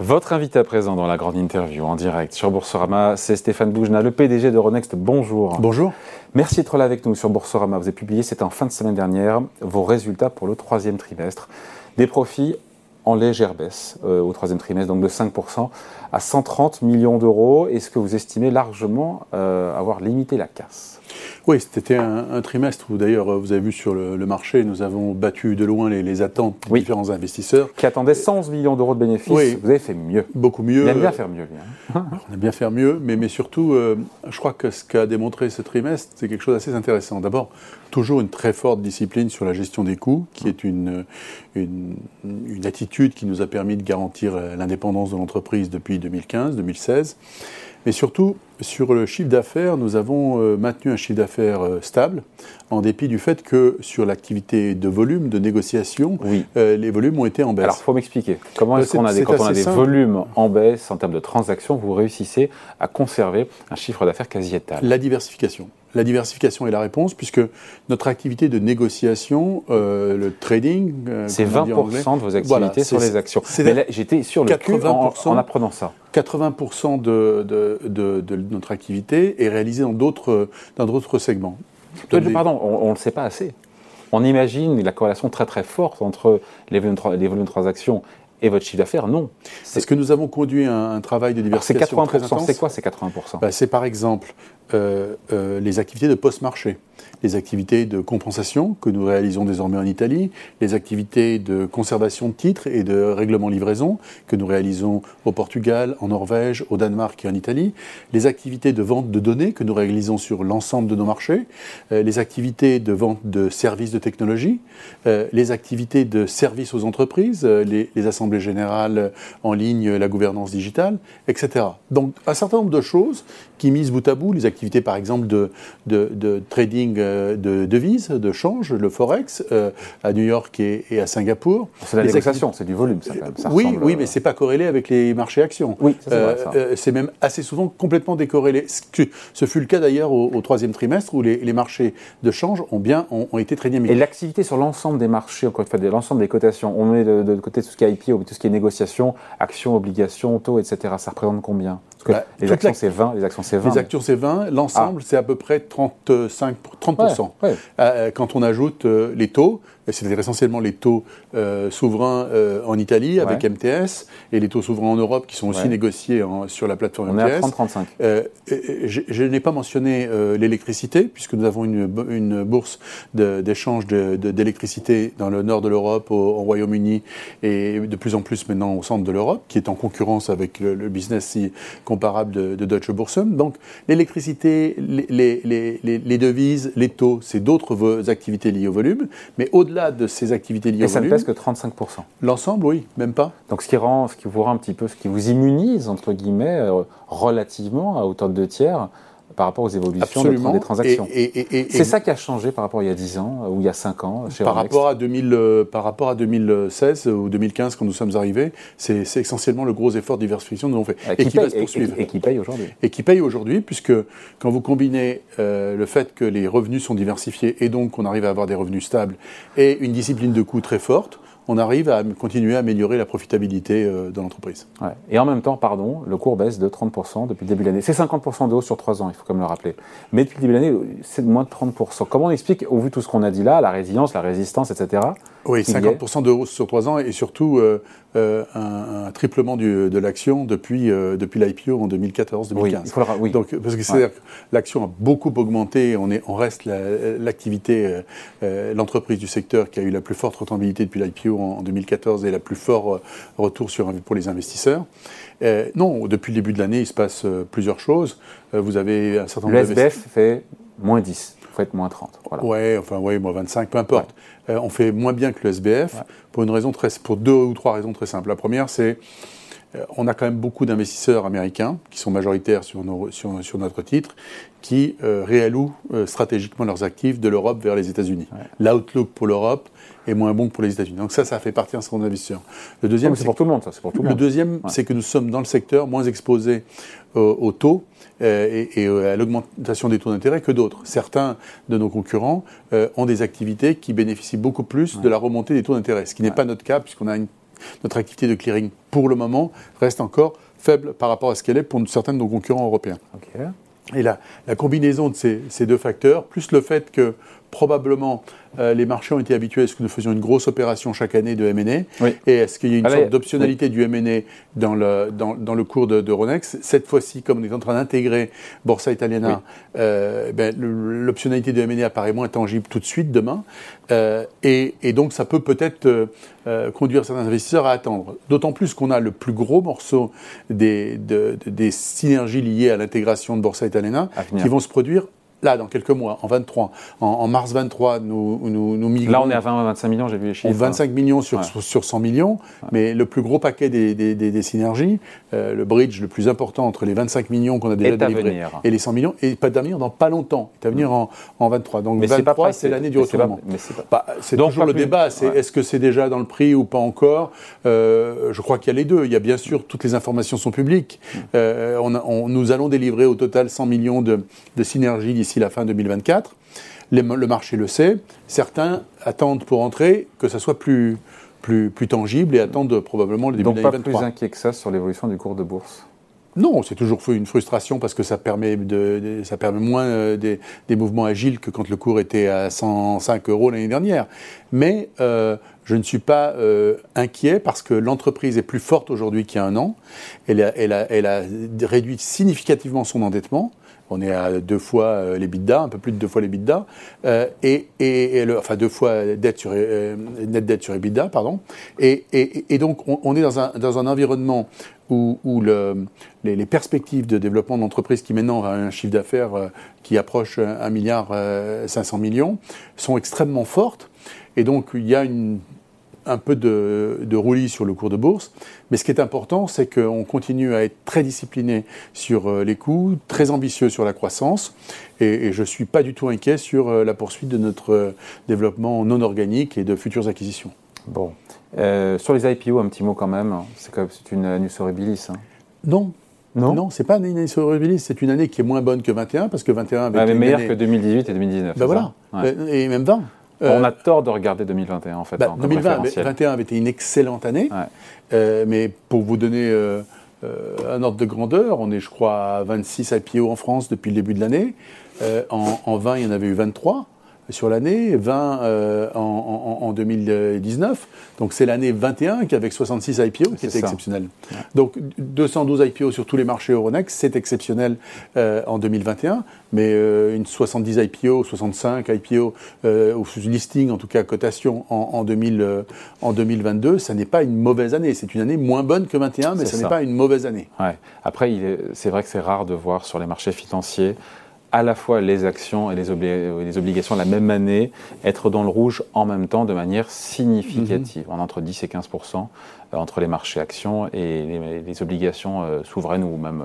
Votre invité à présent dans la grande interview en direct sur Boursorama, c'est Stéphane Boujna, le PDG de Ronext. Bonjour. Bonjour. Merci d'être là avec nous sur Boursorama. Vous avez publié, c'était en fin de semaine dernière, vos résultats pour le troisième trimestre. Des profits en légère baisse euh, au troisième trimestre, donc de 5% à 130 millions d'euros. Est-ce que vous estimez largement euh, avoir limité la casse? Oui, c'était un, trimestre où d'ailleurs, vous avez vu sur le, marché, nous avons battu de loin les, attentes des différents investisseurs. Qui attendaient 111 millions d'euros de bénéfices. Oui, vous avez fait mieux. Beaucoup mieux. On aime bien faire mieux, hein. On aime bien faire mieux, mais, mais surtout, euh, je crois que ce qu'a démontré ce trimestre, c'est quelque chose d'assez intéressant. D'abord, toujours une très forte discipline sur la gestion des coûts, qui est une, une, une attitude qui nous a permis de garantir l'indépendance de l'entreprise depuis 2015-2016. Mais surtout, sur le chiffre d'affaires, nous avons euh, maintenu un chiffre d'affaires euh, stable, en dépit du fait que sur l'activité de volume, de négociation, euh, les volumes ont été en baisse. Alors, il faut m'expliquer. Comment est-ce qu'on a des, quand on a des volumes en baisse en termes de transactions, vous réussissez à conserver un chiffre d'affaires quasi étal? La diversification. La diversification est la réponse, puisque notre activité de négociation, le trading... c'est 20% de vos activités sur les actions. J'étais sur le cul en, en, apprenant ça. 80% de, de, de, de notre activité est réalisée dans d'autres segments. Pardon, on ne le sait pas assez. On imagine la corrélation très très forte entre les volumes, les volumes de transactions et votre chiffre d'affaires, non. Est-ce que nous avons conduit un, travail de diversification C'est 80%. C'est quoi ces 80% bah, C'est par exemple euh, euh, les activités de post-marché les activités de compensation que nous réalisons désormais en Italie, les activités de conservation de titres et de règlement livraison que nous réalisons au Portugal, en Norvège, au Danemark et en Italie, les activités de vente de données que nous réalisons sur l'ensemble de nos marchés, euh, les activités de vente de services de technologie, les activités de services aux entreprises, les, assemblées générales en ligne, la gouvernance digitale, etc. Donc un certain nombre de choses qui misent bout à bout, les activités par exemple de, de, de trading euh, de devises, de change, le forex, euh, à New York et, à Singapour. C'est la négociation, c'est du volume, ça, quand même. oui, oui, mais c'est pas corrélé avec les marchés actions. Oui, c'est euh, même assez souvent complètement décorrélé. Ce fut le cas d'ailleurs au, troisième trimestre où les, marchés de change ont bien ont, été très dynamiques. Et l'activité sur l'ensemble des marchés, encore une fois, l'ensemble des cotations, on met de, côté tout ce qui est IPO, tout ce qui est négociation, actions, obligations, taux, etc. Ça représente combien? Bah, les, actions, c'est 20, les actions, c'est 20. Les actions, c'est 20. L'ensemble, ah. c'est à peu près 35, 30%. Euh, quand on ajoute euh, les taux, c'est essentiellement les taux euh, souverains en Italie avec MTS et les taux souverains en Europe qui sont aussi négociés sur la plateforme MTS. On est à 30-35. je, n'ai pas mentionné l'électricité, puisque nous avons une, une bourse d'échange d'électricité dans le nord de l'Europe, au, Royaume-Uni et de plus en plus maintenant au centre de l'Europe, qui est en concurrence avec le, le business si comparable de, de Deutsche Börse. Donc l'électricité, les, les, les, devises, les taux, c'est d'autres activités liées au volume. Mais au-delà de ces activités liées au volume. Et ça ne pèse que 35%. L'ensemble, oui, même pas. Donc ce qui, rend, ce qui vous rend un petit peu, ce qui vous immunise, entre guillemets, euh, relativement à hauteur de deux tiers par rapport aux évolutions des transactions. c'est ça qui a changé par rapport à il y a 10 ans ou il y a 5 ans chez par rapport, à 2000, euh, par rapport à 2016 ou 2015 quand nous sommes arrivés, c'est essentiellement le gros effort de diversification que nous avons fait. Et, qui, paye, Et, qui paye aujourd'hui. Et qui paye aujourd'hui puisque quand vous combinez euh, le fait que les revenus sont diversifiés et donc qu'on arrive à avoir des revenus stables et une discipline de coûts très forte, on arrive à continuer à améliorer la profitabilité euh, de l'entreprise. Et en même temps, pardon, le cours baisse de 30% depuis le début de l'année. C'est 50% de hausse sur 3 ans, il faut quand même le rappeler. Mais depuis le début de l'année, c'est moins de 30%. Comment on explique, au vu de tout ce qu'on a dit là, la résilience, la résistance, etc. Oui, 50% de hausse sur 3 ans et surtout euh, euh, un, triplement de l'action depuis, depuis l'IPO en 2014-2015. Oui, Donc, parce que c'est-à-dire que l'action a beaucoup augmenté, on, est, on reste l'activité, l'entreprise du secteur qui a eu la plus forte rentabilité depuis l'IPO en 2014 et la plus fort euh, retour sur, pour les investisseurs. Euh, non, depuis le début de l'année, il se passe euh, plusieurs choses. vous avez un certain nombre Le SBF fait moins 10, vous faites moins 30. Voilà. Ouais, enfin, ouais, moins 25, peu importe. on fait moins bien que le SBF pour, une raison très, pour deux ou trois raisons très simples. La première, c'est on a quand même beaucoup d'investisseurs américains qui sont majoritaires sur, nos, sur, sur notre titre, qui réallouent stratégiquement leurs actifs de l'Europe vers les États-Unis. L'outlook pour l'Europe est moins bon que pour les États-Unis. Donc ça, ça fait partie d'un certain investisseur. Le deuxième, c'est pour tout le monde, ça. C'est pour tout le, le deuxième, c'est que nous sommes dans le secteur moins exposés aux taux euh, et, à l'augmentation des taux d'intérêt que d'autres. Certains de nos concurrents euh, ont des activités qui bénéficient beaucoup plus de la remontée des taux d'intérêt, ce qui n'est pas notre cas puisqu'on a une notre activité de clearing, pour le moment, reste encore faible par rapport à ce qu'elle est pour certains de nos concurrents européens. Et la, la combinaison de ces, ces, deux facteurs, plus le fait que probablement euh, les marchés ont été habitués à ce que nous faisions une grosse opération chaque année de M&A. Et est-ce qu'il y a une sorte d'optionnalité du M&A dans le, dans, dans, le cours de, de Ronex? Cette fois-ci, comme on est en train d'intégrer Borsa Italiana, euh, ben, l'optionnalité du M&A apparaît moins tangible tout de suite demain. Euh, et, et, donc, ça peut peut-être conduire certains investisseurs à attendre. D'autant plus qu'on a le plus gros morceau des, de, des synergies liées à l'intégration de Borsa Italiana qui vont se produire là, dans quelques mois, en 23, en, mars 23, nous, nous, nous migrons. Là, on est à 20, 25 millions, j'ai vu les chiffres. 25 millions sur, sur 100 millions, mais le plus gros paquet des, des, des, synergies, euh, le bridge le plus important entre les 25 millions qu'on a déjà délivrés et les 100 millions, et pas d'avenir dans pas longtemps, est à venir en, en 23. Donc mais 23, c'est l'année du retournement. Bah, c'est toujours le débat, c'est est-ce que c'est déjà dans le prix ou pas encore? Euh, Je crois qu'il y a les deux. Il y a bien sûr, toutes les informations sont publiques. Mm. Euh, on, on, nous allons délivrer au total 100 millions de, de synergies d'ici la fin 2024. le marché le sait. Certains attendent pour entrer que ça soit plus, plus, plus tangible et attendent probablement le début de l'année 2023. Donc pas plus inquiet que ça sur l'évolution du cours de bourse? Non, c'est toujours une frustration parce que ça permet, de, ça permet moins euh, des, des, mouvements agiles que quand le cours était à 105 euros l'année dernière. Mais euh, je ne suis pas euh, inquiet parce que l'entreprise est plus forte aujourd'hui qu'il y a un an. Elle a, elle, a, elle a réduit significativement son endettement. On est à deux fois euh, les bidas, un peu plus de deux fois les bidas, euh, et, et, enfin deux fois dette sur, euh, net dette sur EBITDA, pardon. Et, et donc on, est dans un, dans un environnement où, où le, les, les, perspectives de développement d'entreprise qui maintenant ont un chiffre d'affaires qui approche 1 milliard 500 millions sont extrêmement fortes. Et donc il y a une un peu de, de, roulis sur le cours de bourse. Mais ce qui est important, c'est qu'on continue à être très discipliné sur euh, les coûts, très ambitieux sur la croissance. Et, je ne suis pas du tout inquiet sur euh, la poursuite de notre euh, développement non organique et de futures acquisitions. Bon. sur les IPO, un petit mot quand même. C'est une annus horribilis. Hein. Non, non, non c'est pas une année horribilis, c'est une année qui est moins bonne que 21, parce que 21 avait été meilleure que 2018 et 2019. Ben voilà, et même 20. Euh, on a tort de regarder 2021 en fait. 2021 bah, avait été une excellente année, euh, mais pour vous donner euh, un ordre de grandeur, on est je crois à 26 IPO en France depuis le début de l'année. En, en, 20, il y en avait eu 23 sur l'année, 20 euh, en, en, 2019. Donc c'est l'année 21 qui avec 66 IPO qui était exceptionnel. Donc 212 IPO sur tous les marchés Euronext, c'est exceptionnel euh, en 2021, mais euh, une 70 IPO, 65 IPO ou listing en tout cas cotation en, 2000, en 2022, ça n'est pas une mauvaise année. C'est une année moins bonne que 21, mais ce n'est pas une mauvaise année. Ouais. Après, c'est vrai que c'est rare de voir sur les marchés financiers à la fois les actions et les, les, obligations la même année être dans le rouge en même temps de manière significative, mhm. en entre 10 et 15% euh, entre les marchés actions et les, obligations euh, souveraines ou même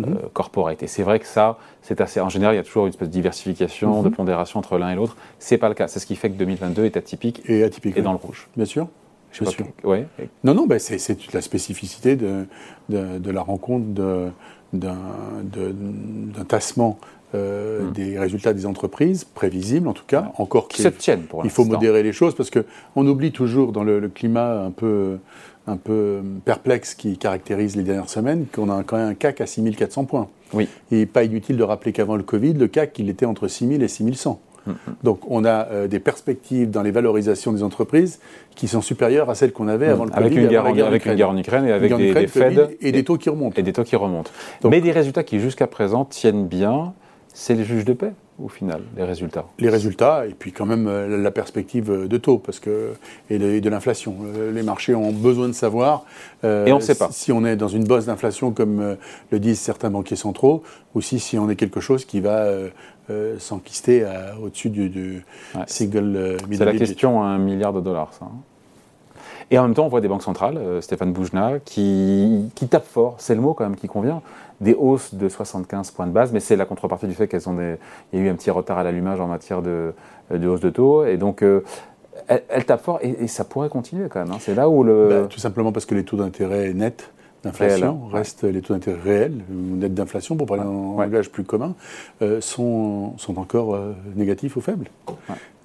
euh, mhm. corporate. Et c'est vrai que ça, c'est assez. En général, il y a toujours une espèce de diversification, de mhm. pondération entre l'un et l'autre. C'est pas le cas. C'est ce qui fait que 2022 est atypique et atypique et dans le rouge. Bien sûr. Bien sûr. Ouais. Non, non, ben c'est toute la spécificité de, de, de la rencontre d'un tassement euh, hmm. des résultats des entreprises, prévisibles en tout cas, encore qui se tiennent pour Il faut modérer les choses parce qu'on oublie toujours dans le, climat un peu, un peu perplexe qui caractérise les dernières semaines qu'on a quand même un CAC à 6400 points. Oui. Et pas inutile de rappeler qu'avant le Covid, le CAC, il était entre 6000 et 6100. Hmm, hmm. Donc on a euh, des perspectives dans les valorisations des entreprises qui sont supérieures à celles qu'on avait avant le avec Covid. Une guerre, avec une guerre en Ukraine et avec des, des et, des taux qui remontent. Et des taux qui remontent. Mais des résultats qui jusqu'à présent tiennent bien c'est le juge de paix au final, les résultats Les résultats, et puis quand même euh, la perspective de taux parce que, et de, l'inflation. Euh, les marchés ont besoin de savoir euh, et on sait pas. si on est dans une bosse d'inflation comme le disent certains banquiers centraux, ou si, si on est quelque chose qui va s'enquister au-dessus du, single C'est la question à un milliard de dollars, ça. Hein. Et en même temps, on voit des banques centrales, Stéphane Boujna, qui, qui tapent fort, c'est le mot quand même qui convient, des hausses de 75 points de base, mais c'est la contrepartie du fait qu'elles ont des, il y a eu un petit retard à l'allumage en matière de, de, hausse de taux, et donc euh, elles, tapent fort, et, ça pourrait continuer quand même. Hein. C'est là où le... Bah, tout simplement parce que les taux d'intérêt nets d'inflation restent les taux d'intérêt réels, nets d'inflation, pour parler en langage plus commun, euh, sont, sont encore euh, négatifs ou faibles.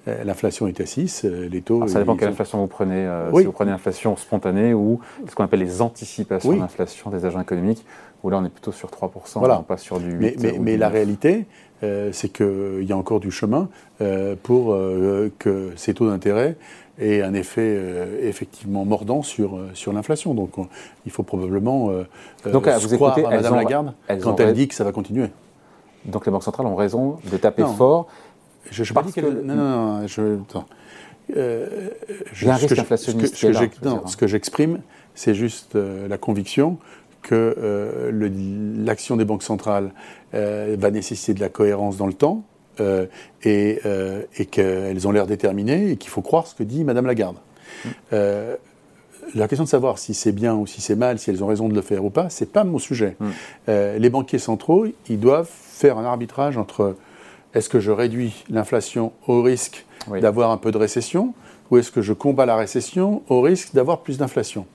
L'inflation est à 6, les taux... ça dépend quelle inflation vous prenez. Si vous prenez l'inflation spontanée ou ce qu'on appelle les anticipations d'inflation des agents économiques, où là on est plutôt sur 3%, voilà. pas sur du 8%. Mais, mais, la réalité, c'est qu'il y a encore du chemin pour que ces taux d'intérêt aient un effet effectivement mordant sur, sur l'inflation. Donc il faut probablement Donc, vous croire à Mme Lagarde quand elle dit que ça va continuer. Donc les banques centrales ont raison de taper fort. Je, je parce que... Non, non, non, je... Euh, un risque inflationniste. Ce que, que j'exprime, c'est juste euh, la conviction que euh, l'action des banques centrales euh, va nécessiter de la cohérence dans le temps et, et qu'elles ont l'air déterminées et qu'il faut croire ce que dit Madame Lagarde. Mmh. la question de savoir si c'est bien ou si c'est mal, si elles ont raison de le faire ou pas, c'est pas mon sujet. Mmh. les banquiers centraux, ils doivent faire un arbitrage entre est-ce que je réduis l'inflation au risque d'avoir un peu de récession ou est-ce que je combats la récession au risque d'avoir plus d'inflation?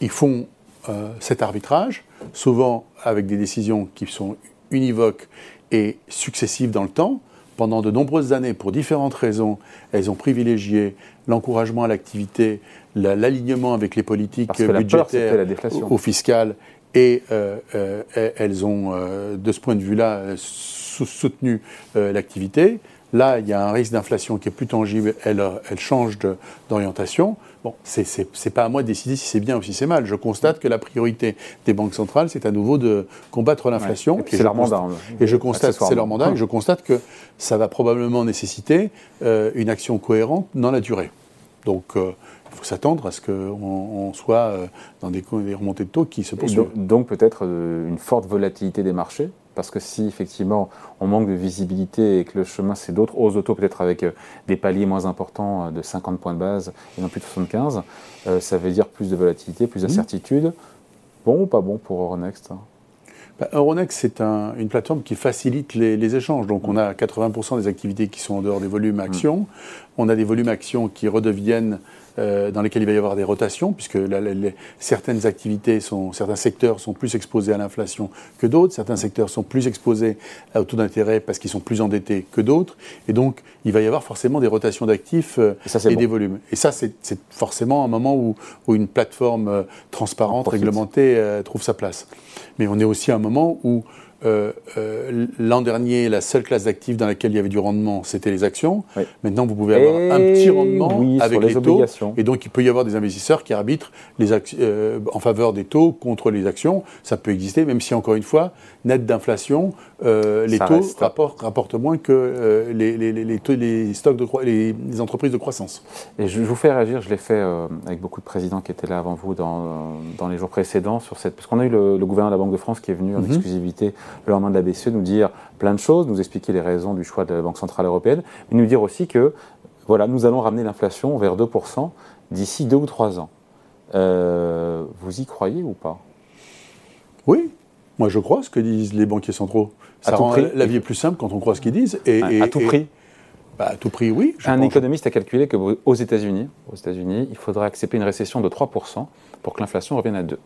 Ils font euh, cet arbitrage, souvent avec des décisions qui sont univoques et successives dans le temps. Pendant de nombreuses années, pour différentes raisons, elles ont privilégié l'encouragement à l'activité, l'alignement avec les politiques budgétaires ou fiscales et euh, euh, elles ont, euh, de ce point de vue-là, soutenu l'activité. Là, il y a un risque d'inflation qui est plus tangible, elle, elle change d'orientation. Bon, ce n'est pas à moi de décider si c'est bien ou si c'est mal. Je constate que la priorité des banques centrales, c'est à nouveau de combattre l'inflation. c'est leur mandat. Et je constate, c'est leur mandat, et je constate que ça va probablement nécessiter une action cohérente dans la durée. Donc, faut s'attendre à ce qu'on soit euh, dans des, remontées de taux qui se poursuivent. Donc, peut-être euh, une forte volatilité des marchés parce que si effectivement on manque de visibilité et que le chemin c'est d'autres hausses de taux, peut-être avec euh, des paliers moins importants de 50 points de base et non plus de 75, ça veut dire plus de volatilité, plus d'incertitude. Bon ou pas bon pour Euronext hein? Bah, Euronext, c'est une plateforme qui facilite les, échanges. Donc, on a 80% des activités qui sont en dehors des volumes actions. On a des volumes actions qui redeviennent euh, dans lesquels il va y avoir des rotations, puisque certaines activités, sont, certains secteurs sont plus exposés à l'inflation que d'autres, certains secteurs sont plus exposés au taux d'intérêt parce qu'ils sont plus endettés que d'autres, et donc il va y avoir forcément des rotations d'actifs euh, et, des volumes. Et ça, c'est forcément un moment où, une plateforme euh, transparente, réglementée, trouve sa place. Mais on est aussi à un moment où euh, euh, l'an dernier, la seule classe d'actifs dans laquelle il y avait du rendement, c'était les actions. Maintenant, vous pouvez avoir un petit rendement avec les, taux. Et donc, il peut y avoir des investisseurs qui arbitrent les euh, en faveur des taux contre les actions. Ça peut exister, même si, encore une fois, net d'inflation, les taux rapportent, moins que les, les, stocks de les, entreprises de croissance. Et je, vous fais réagir, je l'ai fait avec beaucoup de présidents qui étaient là avant vous dans, dans les jours précédents, sur cette, parce qu'on a eu le, gouverneur de la Banque de France qui est venu en mhm. exclusivité le lendemain de la BCE, nous dire plein de choses, nous expliquer les raisons du choix de la Banque Centrale Européenne, mais nous dire aussi que voilà, nous allons ramener l'inflation vers 2% d'ici deux ou trois ans. Euh, vous y croyez ou pas? Oui, moi je crois ce que disent les banquiers centraux. Ça rend la vie plus simple quand on croit ce qu'ils disent. Et, à, tout prix bah, à tout prix, oui. Un économiste a calculé qu'aux États-Unis, aux États-Unis, il faudrait accepter une récession de 3% pour que l'inflation revienne à 2%.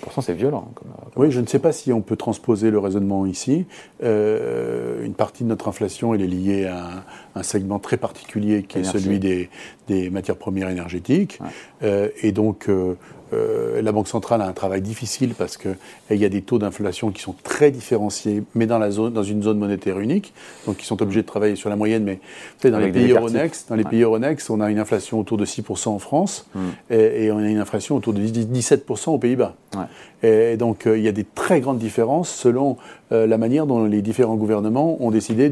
Pourtant, c'est violent. Comme, oui, je ne sais pas si on peut transposer le raisonnement ici. Euh, une partie de notre inflation, elle est liée à un, segment très particulier qui est celui des, des, matières premières énergétiques. Euh, et donc, euh, euh, la Banque centrale a un travail difficile parce qu'il y a des taux d'inflation qui sont très différenciés, mais dans, la zone, dans une zone monétaire unique. Donc, ils sont obligés de travailler sur la moyenne. Mais dans, les pays, Euronext, dans les pays Euronext, on a une inflation autour de 6% en France hmm. et, et, on a une inflation autour de 17% aux Pays-Bas. Et donc, euh, il y a des très grandes différences selon euh, la manière dont les différents gouvernements ont décidé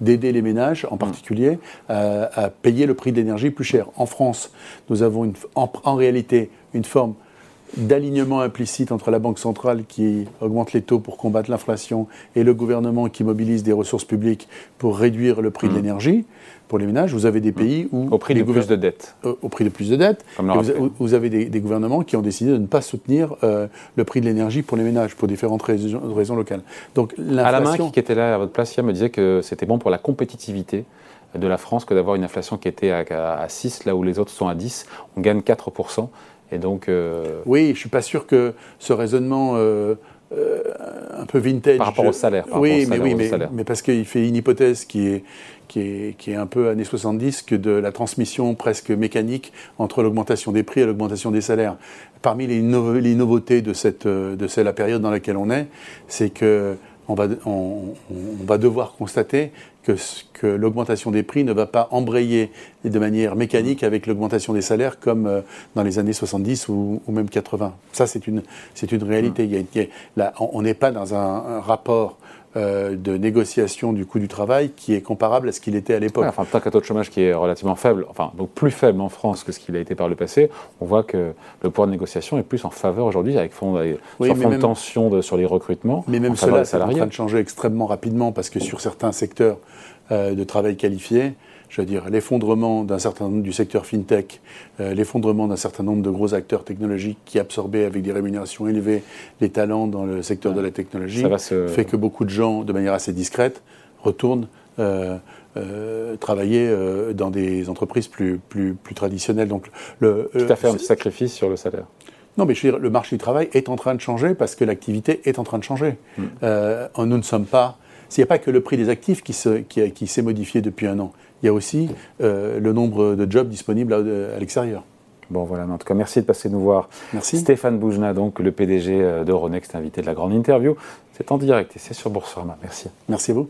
d'aider les ménages, en hmm. particulier, à payer le prix de l'énergie plus cher. En France, nous avons une, en réalité une forme d'alignement implicite entre la Banque centrale qui augmente les taux pour combattre l'inflation et le gouvernement qui mobilise des ressources publiques pour réduire le prix de mmh. l'énergie pour les ménages. Vous avez des mmh. pays où... Au prix de plus de dettes. Euh, au prix de plus de dettes. Vous, avez des, gouvernements qui ont décidé de ne pas soutenir euh, le prix de l'énergie pour les ménages, pour différentes raisons, locales. Donc, à la main, qui était là à votre place, me disait que c'était bon pour la compétitivité de la France que d'avoir une inflation qui était à, à 6, là où les autres sont à 10. On gagne 4%. Et donc, euh, Oui, je ne suis pas sûr que ce raisonnement euh, un peu vintage. Par rapport au salaire. oui, mais, oui mais, mais, parce qu'il fait une hypothèse qui est, qui est, qui est un peu années 70 que de la transmission presque mécanique entre l'augmentation des prix et l'augmentation des salaires. Parmi les, les nouveautés de, cette, de la période dans laquelle on est, c'est que on va, on, va, devoir constater que, l'augmentation des prix ne va pas embrayer de manière mécanique avec l'augmentation des salaires comme euh, dans les années 70 ou, même 80. Ça, c'est une, une réalité. On n'est pas dans un rapport euh, de négociation du coût du travail qui est comparable à ce qu'il était à l'époque. enfin, tant qu'un taux de chômage qui est relativement faible, enfin, donc plus faible en France que ce qu'il a été par le passé, on voit que le pouvoir de négociation est plus en faveur aujourd'hui, avec fond, fond de tension sur les recrutements. Mais même cela, c'est en train de changer extrêmement rapidement parce que sur certains secteurs euh, de travail qualifié, je veux dire, l'effondrement d'un certain nombre du secteur fintech, euh, l'effondrement d'un certain nombre de gros acteurs technologiques qui absorbaient avec des rémunérations élevées les talents dans le secteur de la technologie, fait que beaucoup de gens, de manière assez discrète, retournent euh, euh, travailler dans des entreprises plus, plus, plus traditionnelles. Donc, le, tu as fait un sacrifice sur le salaire non, mais je veux dire, le marché du travail est en train de changer parce que l'activité est en train de changer. Hmm. nous ne sommes pas. Il n'y a pas que le prix des actifs qui s'est qui, modifié depuis un an il y a aussi euh, le nombre de jobs disponibles à, l'extérieur. Bon voilà, en tout cas merci de passer nous voir. Merci. Stéphane Boujna, donc le PDG d'Euronext, invité de la grande interview. C'est en direct et c'est sur Boursorama. Merci. Merci à vous.